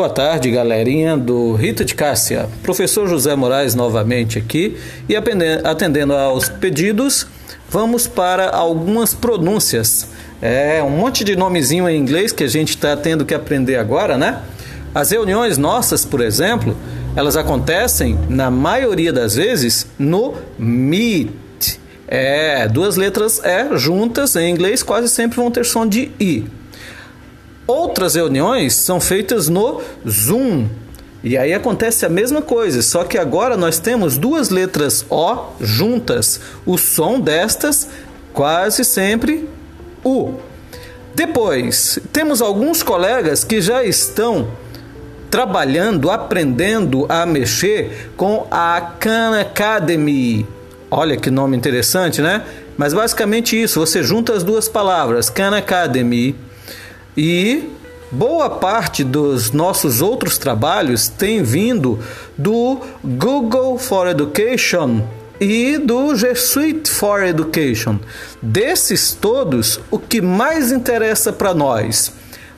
Boa tarde, galerinha do Rita de Cássia. Professor José Moraes novamente aqui e atendendo aos pedidos, vamos para algumas pronúncias. É um monte de nomezinho em inglês que a gente está tendo que aprender agora, né? As reuniões nossas, por exemplo, elas acontecem, na maioria das vezes, no meet. É, duas letras E juntas em inglês quase sempre vão ter som de I. Outras reuniões são feitas no Zoom. E aí acontece a mesma coisa, só que agora nós temos duas letras O juntas. O som destas quase sempre U. Depois, temos alguns colegas que já estão trabalhando, aprendendo a mexer com a Khan Academy. Olha que nome interessante, né? Mas basicamente isso, você junta as duas palavras, Khan Academy e boa parte dos nossos outros trabalhos tem vindo do Google for Education e do G Suite for Education. Desses todos, o que mais interessa para nós?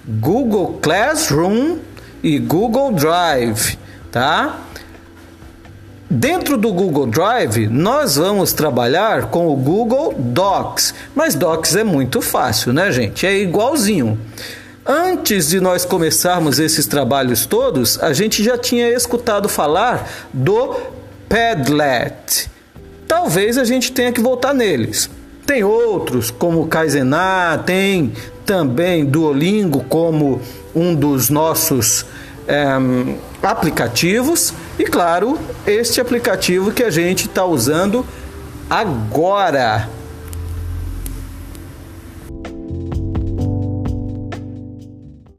Google Classroom e Google Drive, tá? Dentro do Google Drive, nós vamos trabalhar com o Google Docs, mas Docs é muito fácil, né, gente? É igualzinho. Antes de nós começarmos esses trabalhos todos, a gente já tinha escutado falar do Padlet. Talvez a gente tenha que voltar neles. Tem outros, como o Kaizená, tem também Duolingo como um dos nossos é, aplicativos e, claro, este aplicativo que a gente está usando agora.